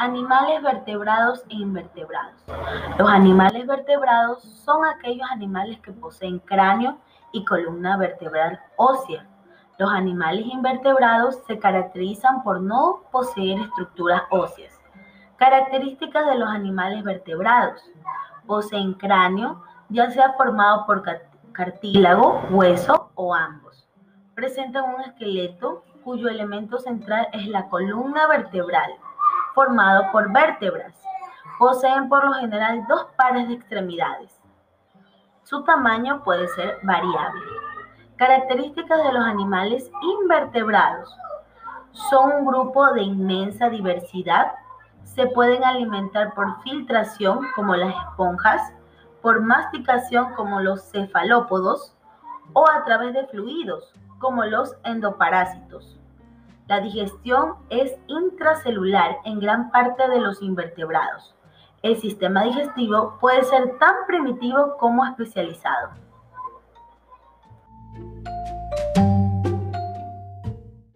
Animales vertebrados e invertebrados. Los animales vertebrados son aquellos animales que poseen cráneo y columna vertebral ósea. Los animales invertebrados se caracterizan por no poseer estructuras óseas. Características de los animales vertebrados. Poseen cráneo, ya sea formado por cartílago, hueso o ambos. Presentan un esqueleto cuyo elemento central es la columna vertebral formado por vértebras. Poseen por lo general dos pares de extremidades. Su tamaño puede ser variable. Características de los animales invertebrados. Son un grupo de inmensa diversidad. Se pueden alimentar por filtración como las esponjas, por masticación como los cefalópodos o a través de fluidos como los endoparásitos. La digestión es intracelular en gran parte de los invertebrados. El sistema digestivo puede ser tan primitivo como especializado.